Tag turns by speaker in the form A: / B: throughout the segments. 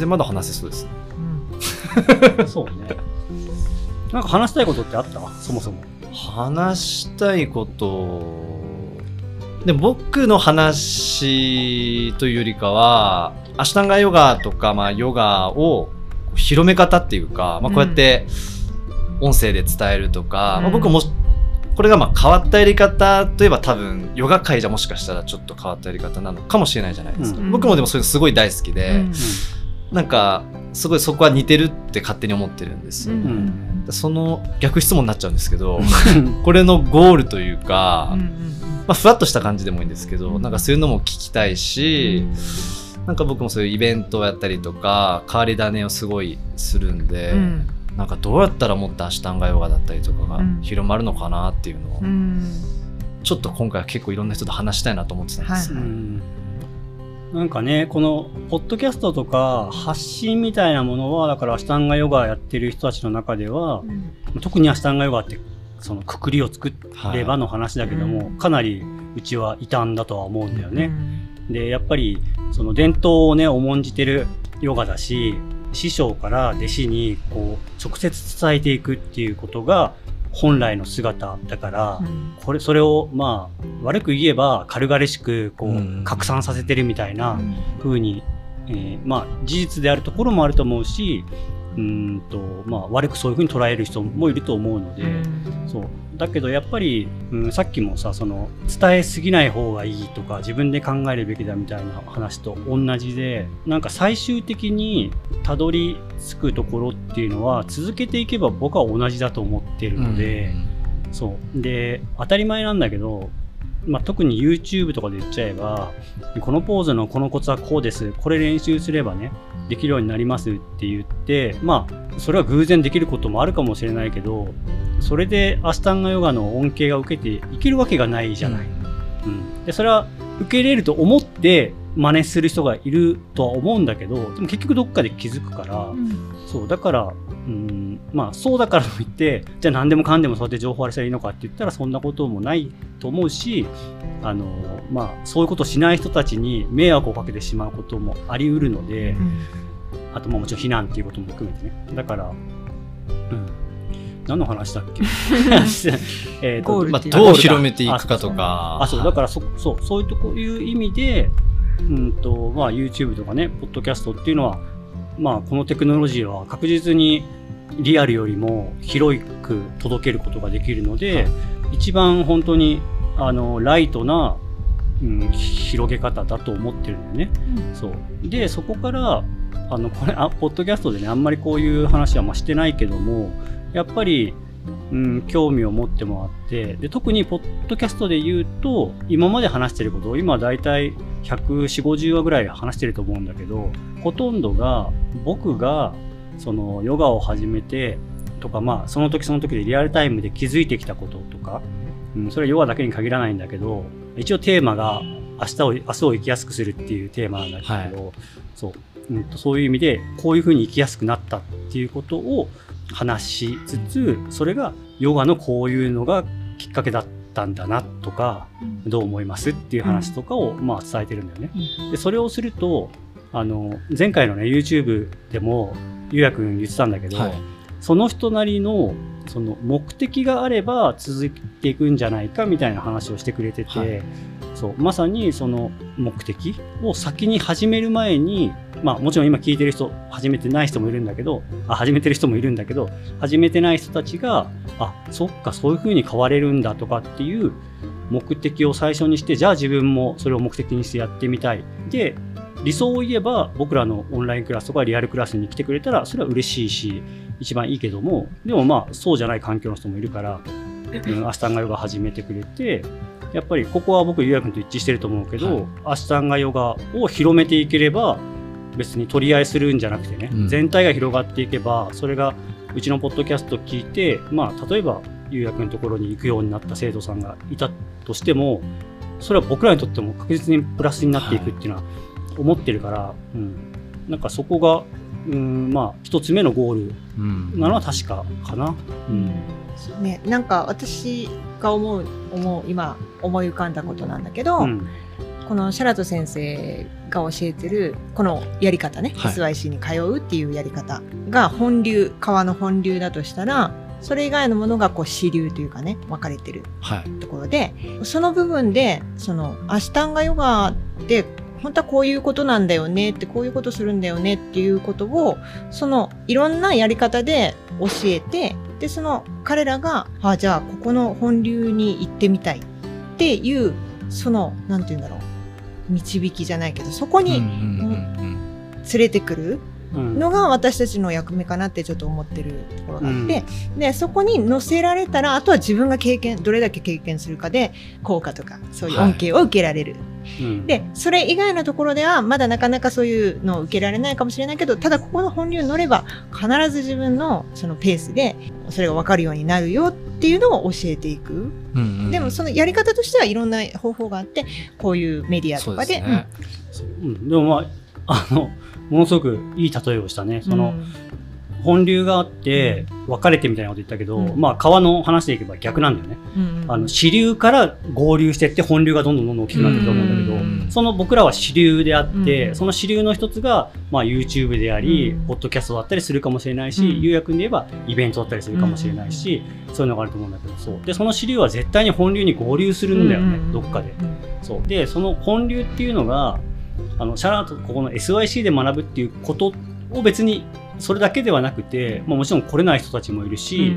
A: 然まだ話せそうですね。
B: そうね。なんか話したいことってあった？そもそも。
A: 話したいこと。で僕の話というよりかはアシュタンガヨガとか、まあ、ヨガを広め方っていうか、まあ、こうやって音声で伝えるとか、うん、まあ、僕もこれがまあ変わったやり方といえば多分ヨガ界じゃもしかしたらちょっと変わったやり方なのかもしれないじゃないですか、うん、僕もでもそれすごい大好きで、うん、なんかすごいそこは似てるって勝手に思ってるんです。よ、うん。その逆質問になっちゃうんですけど これのゴールというか、まあ、ふわっとした感じでもいいんですけどなんかそういうのも聞きたいし、なんか僕もそういうイベントをやったりとか変わり種をすごいするんで、うん、なんかどうやったらもっとアシュタンガヨガだったりとかが広まるのかなっていうのを、うん、ちょっと今回は結構いろんな人と話したいなと思ってたんです。はい
B: なんかね、この、ポッドキャストとか、発信みたいなものは、だから、アシュタンガヨガやってる人たちの中では、うん、特にアシュタンガヨガって、その、くくりを作ればの話だけども、はい、かなり、うちは異端だとは思うんだよね。うん、で、やっぱり、その、伝統をね、重んじてるヨガだし、師匠から弟子に、こう、直接伝えていくっていうことが、本来の姿だから、うん、これそれをまあ悪く言えば軽々しくこう拡散させてるみたいな風に、えー、まあ事実であるところもあると思うしうんとまあ悪くそういう風に捉える人もいると思うので、うん、そうだけどやっぱり、うん、さっきもさその伝えすぎない方がいいとか自分で考えるべきだみたいな話と同じでなんか最終的にたどり着くところっていうのは続けていけば僕は同じだと思ってるので、うん、そう。で当たり前なんだけどまあ、特に YouTube とかで言っちゃえばこのポーズのこのコツはこうです。これ練習すればねできるようになりますって言ってまあそれは偶然できることもあるかもしれないけどそれでアスタンガヨガの恩恵が受けていけるわけがないじゃない。うん、でそれは受け入れると思って真似する人がいるとは思うんだけどでも結局どっかで気づくから、うん、そうだからうんまあそうだからといってじゃあ何でもかんでもそうやって情報あれしたらいいのかって言ったらそんなこともないと思うしあの、まあ、そういうことをしない人たちに迷惑をかけてしまうこともあり得るので、うん、あとまあもちろん避難っていうことも含めてね。だから、うん、何の話だっけ？
A: えと、まあ、どう広めていくかとか。
B: あ、そう、だからそ、そう、そういうとこいう意味で、うんと、まあ、YouTube とかね、ポッドキャストっていうのは、まあ、このテクノロジーは確実にリアルよりも広く届けることができるので、はい、一番本当に、あの、ライトな、うん、広げ方だと思ってるんだよね。うん、そう。で、そこから、あの、これ、あ、ポッドキャストでね、あんまりこういう話はまあしてないけども、やっぱり、うん、興味を持ってもらってで特にポッドキャストで言うと今まで話してることを今だいたい14050話ぐらい話してると思うんだけどほとんどが僕がそのヨガを始めてとかまあその時その時でリアルタイムで気づいてきたこととか、うん、それはヨガだけに限らないんだけど一応テーマが明日を明日を生きやすくするっていうテーマなんだけど、はい、そう、うん、そういう意味でこういうふうに生きやすくなったっていうことを話しつつそれがヨガのこういうのがきっかけだったんだなとか、どう思いますっていう話とかを、まあ、伝えてるんだよね。でそれをするとあの前回のね YouTube でもゆうやくん言ってたんだけど、はい、その人なりのその目的があれば続いていくんじゃないかみたいな話をしてくれてて、はい、そうまさにその目的を先に始める前にまあもちろん今聞いてる人始めてない人もいるんだけどあ始めてる人もいるんだけど始めてない人たちがあそっかそういうふうに変われるんだとかっていう目的を最初にしてじゃあ自分もそれを目的にしてやってみたい。で理想を言えば僕らのオンラインクラスとかリアルクラスに来てくれたらそれは嬉しいし一番いいけどもでもまあそうじゃない環境の人もいるから、うん、アスタンガヨガ始めてくれてやっぱりここは僕ゆうやくんと一致してると思うけど、はい、アスタンガヨガを広めていければ別に取り合いするんじゃなくてね、うん、全体が広がっていけばそれがうちのポッドキャスト聞いて、まあ、例えばゆうやくんのところに行くようになった生徒さんがいたとしてもそれは僕らにとっても確実にプラスになっていくっていうのは思ってるから、はい、うん、なんかそこが、うんまあ、一つ目のゴールなのは確かかな。うん、
C: うん、ね、なんか私が思う思う今思い浮かんだことなんだけど、うん。このシャラト先生が教えてるこのやり方ね、
A: はい。
C: SYC に通うっていうやり方が本流川の本流だとしたらそれ以外のものがこう支流というかね分かれてる
A: はい。
C: ところでその部分でそのアシュタンガヨガって本当はこういうことなんだよねってこういうことするんだよねっていうことをそのいろんなやり方で教えてでその彼らがあじゃあここの本流に行ってみたいっていうそのなんて言うんだろう導きじゃないけどそこに
A: うんうんうん
C: 連れてくる
B: うん
C: のが私たちの役目かなってちょっと思ってるところがあって、でそこに乗せられたらあとは自分が経験どれだけ経験するかで効果とかそういう恩恵を受けられる、
B: うん。
C: でそれ以外のところではまだなかなかそういうのを受けられないかもしれないけどただここの本流に乗れば必ず自分のそのペースでそれが分かるようになるよっていうのを教えていく、
A: うんうん
C: でもそのやり方としてはいろんな方法があってこういうメディアとかで。
A: ですね。
B: そううん。でもまああのものすごくいい例えをしたね。その、本流があって分かれてみたいなこと言ったけど、
C: うん。
B: まあ川の話でいけば逆なんだよね、
C: うん。うん
B: あの支流から合流してって本流がどんどんどんどん大きくなっていくと思うんだけど、
A: うん。
B: その僕らは支流であって、
C: うん。
B: その支流の一つが、まあ、YouTube であり、
C: うん。
B: ポッドキャストだったりするかもしれないし、
C: うん。
B: 有役に言えばイベントだったりするかもしれないし、そういうのがあると思うんだけどそう。でその支流は絶対に本流に合流するんだよね、
C: うん
B: どっかで。
C: うん
B: そう。でその本流っていうのがあのシャラーとここの SYC で学ぶっていうことを別にそれだけではなくて、まあ、もちろん来れない人たちもいるし、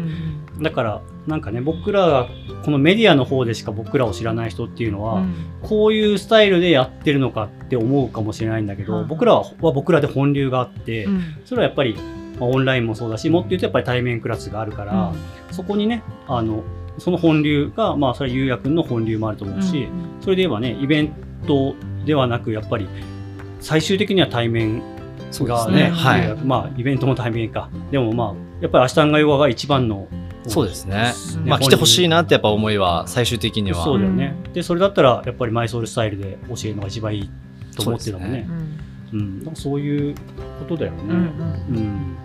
B: だからなんかね僕らがこのメディアの方でしか僕らを知らない人っていうのは、
C: うん。
B: こういうスタイルでやってるのかって思うかもしれないんだけど、
C: うん
B: 僕らはは僕らで本流があって、
C: うん。
B: それはやっぱり、まあオンラインもそうだしもっと言うとやっぱり対面クラスがあるから、そこにねあのその本流がまあそれはゆうやくんの本流もあると思うし、それで言えばねイベントではなくやっぱり最終的には対面がね
A: ですね。はい。
B: まあイベントも対面か。でもまあやっぱりアシュタンガヨガが一番の
A: そうですね。
C: うん
A: まあ来てほしい
B: な
A: なってやっぱ思いは最終的には。
B: そうだよね、でそれだったらやっぱりマイソウルスタイルで教えるのが一番いいと思ってたもんね。
C: うん。
B: うん、だからそういうことだよね。
C: うん。
B: うん。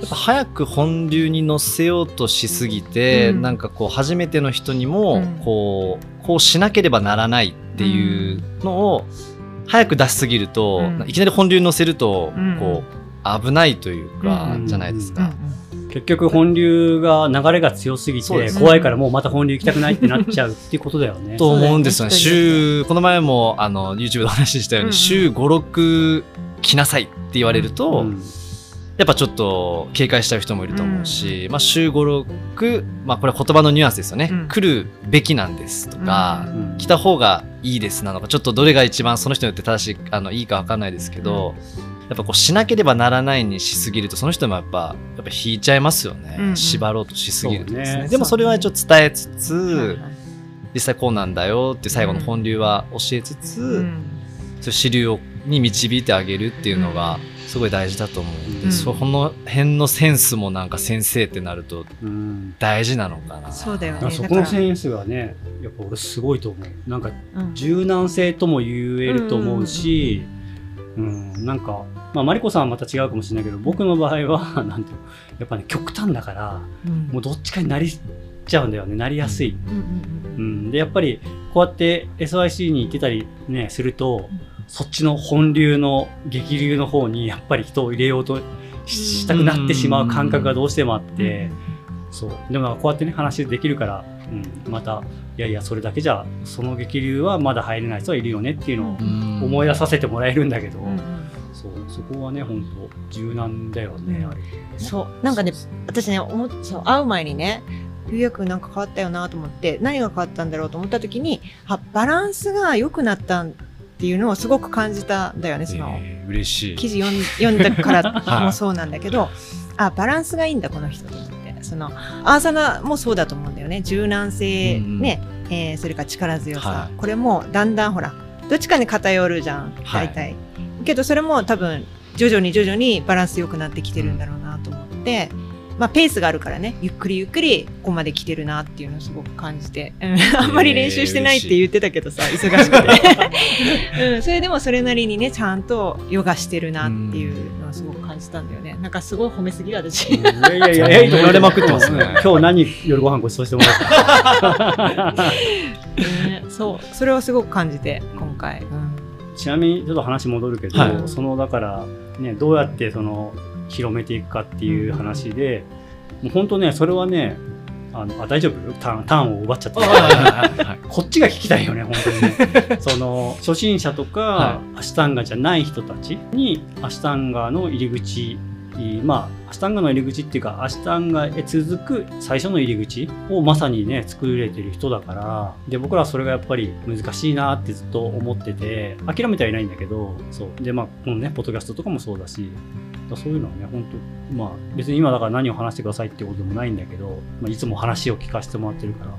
A: やっぱ早く本流に乗せようとしすぎて、
C: うん。
A: なんかこう初めての人にも
C: うん。
A: こうこうしなければならないっていうのを早く出しすぎると、
C: うん。
A: いきなり本流に乗せると
C: うん。
A: こう危ないというか、
B: うん。
A: じゃないですか。
C: うん。
B: 結局本流が流れが強すぎて怖いからもうまた本流行きたくないってなっちゃうっていうことだよね。
A: と思うんですよね。週、この前もあの YouTube でお話ししたように、
C: うん。
A: 週5、6来なさいって言われると、
B: うん
A: やっぱちょっと警戒しちゃう人もいると思うし、まあ週5、6、まあこれは言葉のニュアンスですよね。
C: うん。
A: 来るべきなんですとか、
B: うん。
A: 来た方がいいですなのか、ちょっとどれが一番その人によって正しい、あの、いいかわかんないですけど、やっぱこうしなければならないにしすぎると、その人もやっぱ、やっぱ引いちゃいますよね。
C: うんうん。
A: 縛ろうとしすぎるとですね。
B: ね。
A: でもそれは一応伝えつつ、
C: はいはい。
A: 実際こうなんだよって最後の本流は教えつつ、
C: うん。
A: そ支流をに導いてあげるっていうのがすごい大事だと思うんで、
B: うん。
A: その辺のセンスもなんか先生ってなると
B: うん。
A: 大事なのかな。
C: そうだよね。
B: そこのセンスがねやっぱ俺すごいと思う。なんか
C: うん。
B: 柔軟性とも言えると思うし、うんなんか、まあ、マリコさんはまた違うかもしれないけど僕の場合は なんていうのやっぱね極端だから
C: うん。
B: もうどっちかになりちゃうんだよね。なりやすい。
C: うん。うん
B: うん、でやっぱりこうやって SYC に行ってたりねすると、そっちの本流の激流の方にやっぱり人を入れようとししたくなってしまう感覚がどうしてもあって、そう。でもこうやってね話できるから、うん、またいやいやそれだけじゃその激流はまだ入れない人はいるよねっていうのを
A: うん。
B: 思い出させてもらえるんだけど、そう。そこはね本当柔軟だよね、
C: うん。
B: あれ
C: そう。なんかね私ね思っそう会う前にねゆうやくんなんか変わったよなと思って何が変わったんだろうと思った時にあバランスが良くなったっていうのをすごく感じたんだよねその、
A: えー嬉しい。
C: 記事読んだから
A: はい。
C: もそうなんだけど、あバランスがいいんだこの人と思って。そのアーサナもそうだと思うんだよね。柔軟性、
A: うんうん。
C: ね、えーそれから力強さ、
A: はい。
C: これもだんだんほらどっちかに偏るじゃん。
A: はい。
C: 大体、けどそれも多分徐々に徐々にバランス良くなってきてるんだろうなと思って、まあペースがあるからね。ゆっくりゆっくりここまで来てるなっていうのをすごく感じて、うん。あんまり練習してないって言ってたけどさ忙しくて、うん、それでもそれなりにねちゃんとヨガしてるなっていうのをすごく感じたんだよね。なんかすごい褒めすぎ私、
B: いやいやいや、いいとこ
A: 褒められまくってますね。
B: 今日何夜ご飯ご馳走してもらった？
C: ね そう。それをすごく感じて今回、うん。
B: ちなみにちょっと話戻るけど、
A: はい。
B: そのだからねどうやってその広めていくかっていう話で、もう本当ねそれはねあのあ大丈夫？ターンターンを奪っちゃって。こっちが聞きたいよね本当にね。その初心者とか、
A: は
B: アシュタンガじゃない人たちにアシュタンガの入り口まあアシュタンガの入り口っていうかアシュタンガへ続く最初の入り口をまさにね作れてる人だからで僕らはそれがやっぱり難しいなってずっと思ってて諦めてはいないんだけどそう。でまあこのねポッドキャストとかもそうだしだそういうのはね本当まあ別に今だから何を話してくださいってことでもないんだけど、まあ、いつも話を聞かせてもらってるから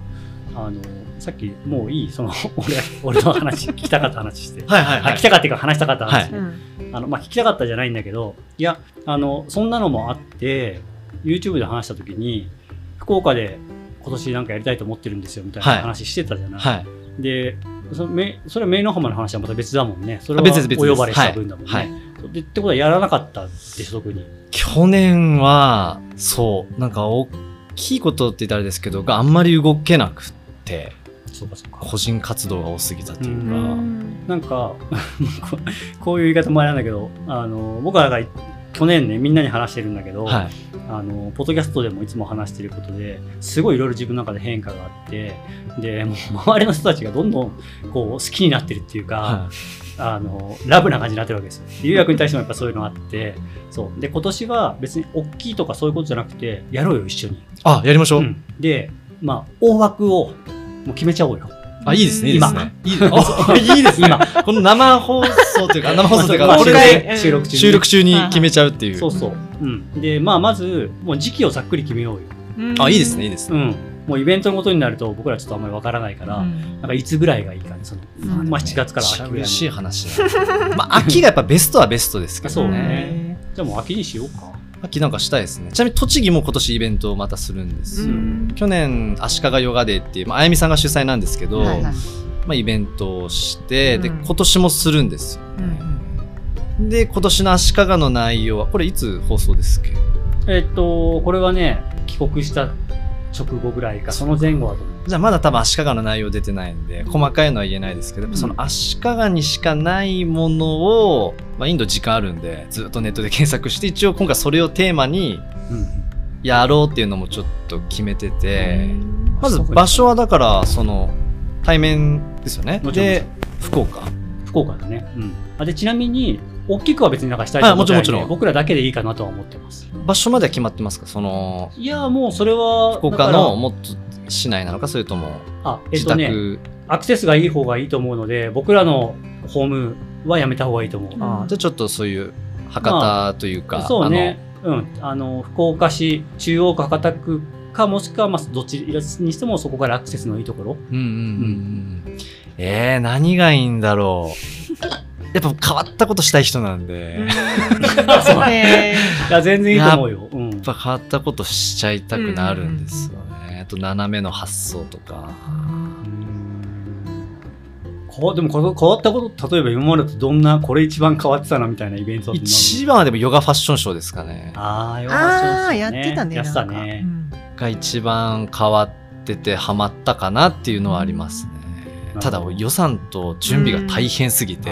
B: あのさっきもういいその 俺俺の話聞きたかった話して。
A: はいはいはい。
B: あ聞きたかったか話したかった話、ね
C: うん
B: あのまあ、聞きたかったじゃないんだけどいやあのそんなのもあって YouTube で話した時に福岡で今年なんかやりたいと思ってるんですよみたいな
A: はい。
B: 話してたじゃない、
A: はい。
B: でそのめそれは名の浜の話はまた別だもんね。それは
A: 別です別です。
B: お呼ばれした分だもんね、
A: はい
B: でってことはやらなかったでしょ特に。
A: 去年はそう。なんか大きいことって言ったらあれですけどがあんまり動けなくって
B: そうかそうか。
A: 個人活動が多すぎたというか、
C: うん。
B: なんか ここういう言い方もあれなんだけどあの僕らが去年ねみんなに話してるんだけど、
A: はい。
B: あのポッドキャストでもいつも話してることですごいいろいろ自分の中で変化があってでもう周りの人たちがどんどんこう好きになってるっていうか、
A: は
B: あのラブな感じになってるわけですよ。で優也君に対してもやっぱそういうのあって。そう。で今年は別に大きいとかそういうことじゃなくてやろうよ一緒に。
A: あやりましょう、
B: うん。でまあ大枠をもう決めちゃおうよ。
A: あいいですねいいです
B: 今
A: ね。いいですね。
B: 今。
A: この生放送というか 生放送というかこれ
B: 収録中に。
A: 収録中に決めちゃうっていう。
B: そうそう。うん、でまあまずもう時期をざっくり決めようよ。
A: あいいですねいいですね、
B: うん、もうイベントのことになると僕らちょっとあんまりわからないから、
C: うん。
B: なんかいつぐらいがいいかね、その、
C: うん
B: まあ7月から秋ぐらい
A: しい
B: に。
A: 話だまあ秋がやっぱベストはベストですけど
B: そう
A: ね。
B: ねじゃあもう秋にしようか。
A: 秋なんかしたいですね。ちなみに栃木も今年イベントをまたするんですよ、
C: うん。
A: 去年足利ヨガデーっていう、まああやみさんが主催なんですけど、
C: はいはい。
A: まあ、イベントをして、で
C: うん。
A: 今年もするんですよ
C: うん
A: で今年の足利の内容はこれいつ放送ですっけ？
B: えっと、これはね、帰国した直後ぐらいか、その前後だと思う？
A: じゃあまだ多分足利の内容出てないんで細かいのは言えないですけど、
B: うん
A: その足利にしかないものを、まあ、インド時間あるんでずっとネットで検索して一応今回それをテーマに
B: うん
A: やろうっていうのもちょっと決めてて、まず
B: そうか
A: 場所はだからその対面ですよねで福岡
B: 福岡だね。うん。あで、ちなみに、大きくは別になんかしたいと
A: あ
B: 思ってない
A: ん
B: 僕らだけでいいかなとは思ってます。
A: 場所までは決まってますか？その
B: いや、もうそれは、
A: 福岡のもっと市内なのかそれとも
B: あ、えっ
A: 自
B: とね、
A: 宅、
B: アクセスがいい方がいいと思うので、僕らのホームはやめた方がいいと思う。
C: うん
A: あじゃあちょっとそういう博多というか、
B: そうね。うん。あの、福岡市中央区博多区か、もしくは、まあ、どっちにしてもそこからアクセスのいいところ。
A: うんうんうんうんえー、何がいいんだろう やっぱ変わったことしたい人なんで、
B: いや、全然いいと思うよ。うん。
A: ぱ変わったことしちゃいたくなるんですよね、あと斜めの発想とか。
B: こわでもこの変わったこと、例えば今までとどんな、これ一番変わってたなみたいなイベント
A: 一番はでもヨガファッションショーですかね。
B: ああ、よ
C: ああやってたね。
B: やってた
C: なんか。
B: ね
C: う。ん
A: が一番変わっててハマったかなっていうのはありますね、
B: うん
A: ただ予算と準備が大変すぎて、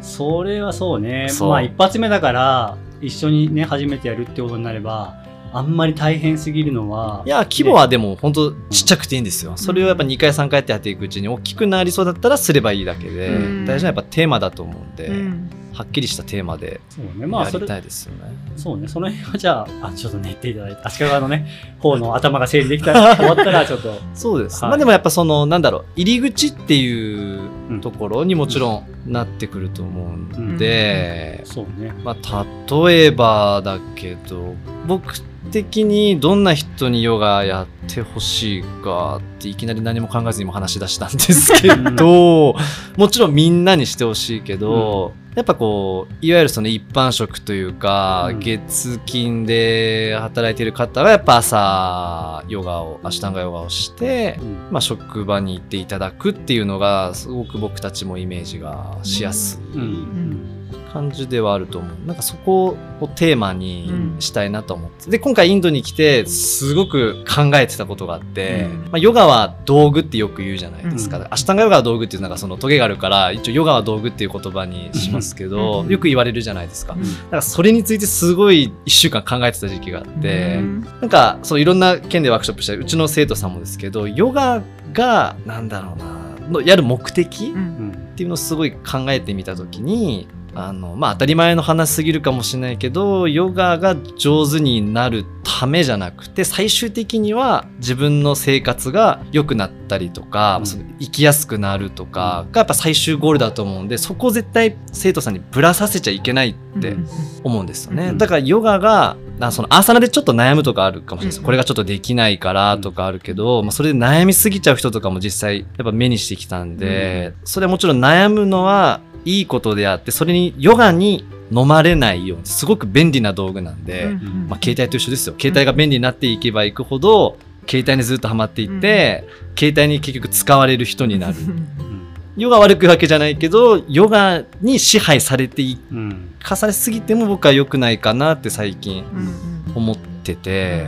B: それはそうね。
A: そう。
B: まあ一発目だから、一緒にね、初めてやるってことになれば、あんまり大変すぎるのは。
A: いや規模はでも本当ちっちゃくていいんですよ、それをやっぱ2回3回ってやっていくうちに大きくなりそうだったらすればいいだけで、
C: うん
A: 大事なやっぱテーマだと思うんで、
C: うん
A: はっきりしたテーマで
B: そうね。まあそれ
A: やりた、いですよね、
B: そうね。その辺はじゃあ、あ、ちょっと寝ていただいて、足利のね、方の頭が整理できたら、終わったら ちょっと。
A: そうです、
B: はい
A: まあでもやっぱそのなんだろう入り口っていう
B: うん
A: ところにもちろんなってくると思うんで、
B: そうね。
A: まあ、例えばだけど僕的にどんな人にヨガやってほしいかっていきなり何も考えずにも話し出したんですけど もちろんみんなにしてほしいけど、やっぱこういわゆるその一般職というか、
B: うん。
A: 月金で働いてる方はやっぱ朝ヨガをアシュタンガヨガをして、
B: うん。
A: まあ、職場に行っていただくっていうのがすごく僕たちもイメージがしやすい。
B: うん。
A: 感じではあると思う。なんかそこをテーマにしたいなと思って、で今回インドに来てすごく考えてたことがあって、
B: うん。
A: まあ、ヨガは道具ってよく言うじゃないですか、
B: うん。
A: アシュタンガヨガは道具っていうのがそのトゲがあるから一応ヨガは道具っていう言葉にしますけど、
C: うん。
A: よく言われるじゃないですか、
B: うん。
A: だからそれについてすごい1週間考えてた時期があって、
C: うん。
A: なんかそういろんな県でワークショップしたうちの生徒さんもですけどヨガがなんだろうなのやる目的、
C: うん
B: うん。
A: っていうのをすごい考えてみた時にあのまあ当たり前の話すぎるかもしれないけどヨガが上手になるためじゃなくて最終的には自分の生活が良くなったりとか、
B: うん。
A: その生きやすくなるとかがやっぱ最終ゴールだと思うんでそこを絶対生徒さんにぶらさせちゃいけないって
C: うん。
A: 思うんですよね。
B: うん。
A: だからヨガがあそのアーサナでちょっと悩むとかあるかもしれない。です。
C: うん。
A: これがちょっとできないからとかあるけど、まあ、それで悩みすぎちゃう人とかも実際やっぱ目にしてきたんで、それはもちろん悩むのはいいことであってそれにヨガに飲まれないようにすごく便利な道具なんで、
C: うん
A: まあ、携帯と一緒ですよ。携帯が便利になっていけばいくほど携帯にずっとハマっていって、携帯に結局使われる人になる。ヨガ悪くわけじゃないけどヨガに支配されてい
B: うん。
A: かされすぎても僕は良くないかなって最近
C: うん
A: 思ってて、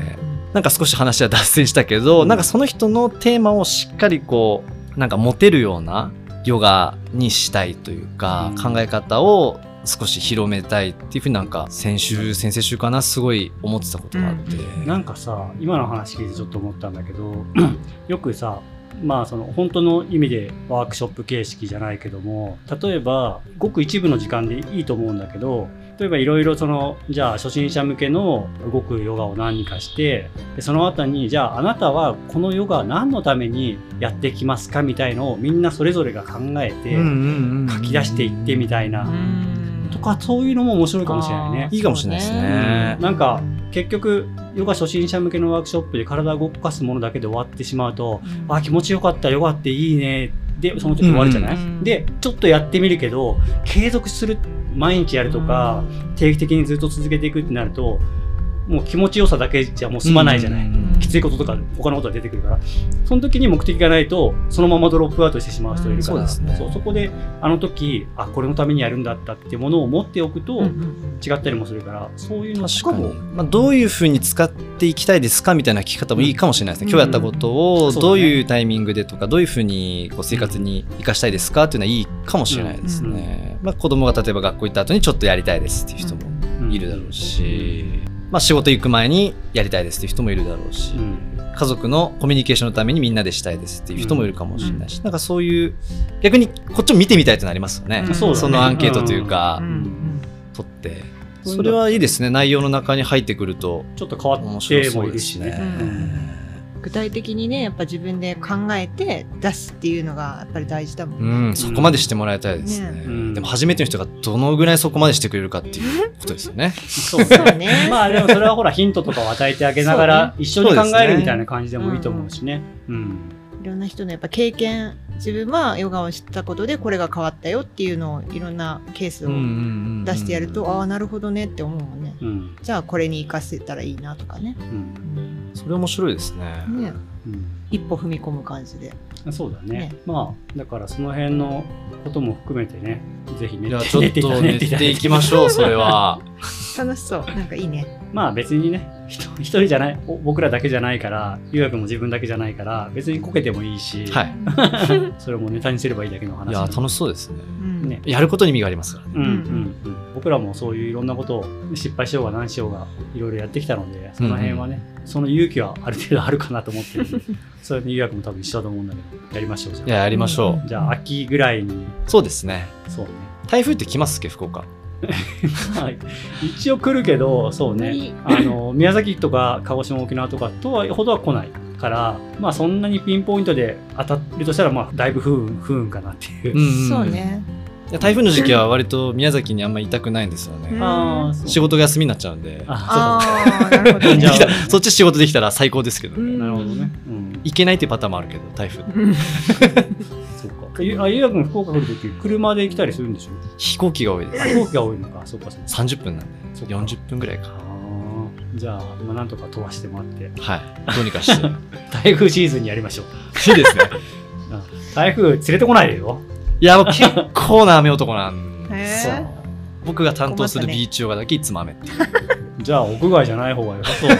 A: なんか少し話は脱線したけど、
B: うん。
A: なんかその人のテーマをしっかりこうなんか持てるようなヨガにしたいというか、
B: うん。
A: 考え方を少し広めたいっていうふうになんか先週先々週かなすごい思ってたことがあって、
C: うん
B: なんかさ今の話聞いてちょっと思ったんだけど よくさまあその本当の意味でワークショップ形式じゃないけども例えばごく一部の時間でいいと思うんだけど例えばいろいろそのじゃあ初心者向けの動くヨガを何かしてでその後にじゃああなたはこのヨガは何のためにやってきますかみたいのをみんなそれぞれが考えて書き出していってみたいな、
C: うん。
B: とかそういうのも面白いかもしれないね。
A: いいかもしれないですね。
B: なんか結局ヨガ初心者向けのワークショップで体を動かすものだけで終わってしまうと、あ気持ちよかったヨガっていいねでその時終わるじゃない、
C: うん。うん
B: でちょっとやってみるけど継続する毎日やるとか、定期的にずっと続けていくってなるともう気持ちよさだけじゃもう済まないじゃない、
A: うん
B: きついこととか他のことが出てくるからその時に目的がないとそのままドロップアウトしてしまう人いるから、
A: うんそうですね。
B: そうそこであの時あこれのためにやるんだったっていうものを持っておくと
C: うんうん
B: 違ったりもするからそういうのと
A: 確かに。
B: も、
A: まあ、どういうふうに使っていきたいですかみたいな聞き方もいいかもしれないですね、
C: うん
A: 今日やったことをどういうタイミングでとかどういうふうにこう生活に生かしたいですかっていうのはいいかもしれないですね、まあ、子供が例えば学校行った後にちょっとやりたいですっていう人も
B: うん
A: いるだろうし、まあ、仕事行く前にやりたいですっていう人もいるだろうし、
B: うん。
A: 家族のコミュニケーションのためにみんなでしたいですっていう人もいるかもしれないし、なんかそういう逆にこっちも見てみたいってなりますよね、
C: うん。
B: そ
A: のアンケートというか、
C: うん。うん。
A: 取って
B: そ
A: れはいいですね。内容の中に入ってくると
B: ちょっと変わ
A: 面
B: ってもいるしね。
C: 具体的にねやっぱ自分で考えて出すっていうのがやっぱり大事だもん
A: う
C: ね。
A: ん、そこまでしてもらいたいですね。
C: ね
B: うん
A: でも初めての人がどのぐらいそこまでしてくれるかっていうことですよね。
B: そ う
C: そうね。
B: まあでもそれはほらヒントとかを与えてあげながら一緒に考えるみたいな感じでもいいと思うしね。うん。
C: いろんな人のやっぱ経験自分はヨガを知ったことでこれが変わったよっていうのをいろんなケースを出してやると、ああなるほどねって思うもんね。
B: うん。
C: じゃあこれに活かせたらいいなとかね。
B: うん。
A: それ面白いですね。
C: ね
B: うん
C: 一歩踏み込む感じで。
B: そうだね
C: ね
B: まあだからその辺のことも含めてねぜひね
A: ちょっと練
B: 練
A: っていきましょう、それは。
C: 楽しそう。なんかいいね。
B: まあ別にね一一人じゃないお僕らだけじゃないから優也君も自分だけじゃないから別にこけてもいいし、
A: はい。
B: それもネタにすればいいだけの話
A: いや、楽しそうですね。
C: うん
B: ね
A: やることに意味がありますからね。
B: うんうんうん、僕らもそういういろんなことを失敗しようが何しようがいろいろやってきたのでその辺はね、その勇気はある程度あるかなと思ってるんで それに優也君も多分一緒だと思うんだけどやりましょうじゃあ
A: いや、やりましょう。
B: じゃあ秋ぐらいに
A: そうですね。
B: そうね
A: 台風って来ますっけ、福岡？
B: ま あ一応来るけどそうね
C: あ
B: の宮崎とか鹿児島沖縄とかとはほどは来ないからまあそんなにピンポイントで当たるとしたらまあだいぶ不運不運かなっていう、
A: ん
C: そう。ね。
A: 台風の時期は割と宮崎にあんまりいたくないんですよね。仕事が休みになっちゃうんで。そっち仕事できたら最高ですけどね。
B: なるほどね、うん、
A: 行けないっていうパターンもあるけど、台風。
B: あゆうやくん福岡来るとき車で来たりするんでしょ？
A: 飛行機が多いです。
B: 飛行機が多いのか。そうかそうか。
A: 30分なんで、
B: そっか。
A: 40分ぐらいか。
B: じゃあ、まあ、なんとか飛ばしてもらって。
A: はい。どうにかして。
B: 台風シーズンにやりましょう。
A: いいですね。
B: 台風連れてこないでよ
A: いや、僕結構な雨男なん
C: へ
A: です。僕が担当するビーチヨガだけいつも雨っていう
B: じゃあ、屋外じゃない方が良さそう。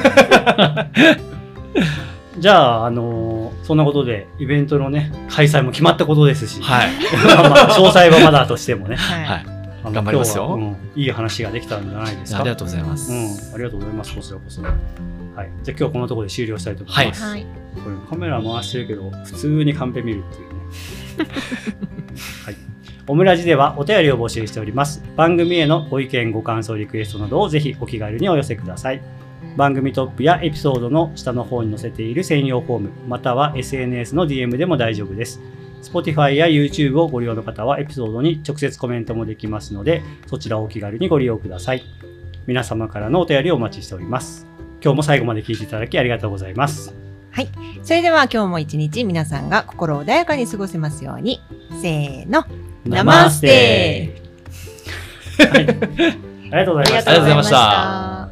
B: じゃあ、あのーそんなことで、イベントのね、開催も決まったことですし、
A: はい
B: まあまあ詳細はまだとしてもね、
C: はい。
A: はい
B: あの
A: 頑張りますよ
B: 今日はうんいい話ができたんじゃないですか。
A: ありがとうございます、
B: うん、ありがとうございます、こちらこそ。はい。じゃあ今日はこのところで終了したいと思います。
C: はい。
B: これカメラ回してるけど、普通にカンペ見るっていうね。はい。オムラジではお便りを募集しております。番組へのご意見、ご感想、リクエストなどをぜひお気軽にお寄せください。番組トップやエピソードの下の方に載せている専用フォーム、または SNS の DM でも大丈夫です。Spotify や YouTube をご利用の方はエピソードに直接コメントもできますので、そちらをお気軽にご利用ください。皆様からのお便りをお待ちしております。今日も最後まで聞いていただきありがとうございます。
C: それでは今日も一日皆さんが心穏やかに過ごせますように。せーの。ナマステ
B: はい。ありがとうございました
A: ありがとうございました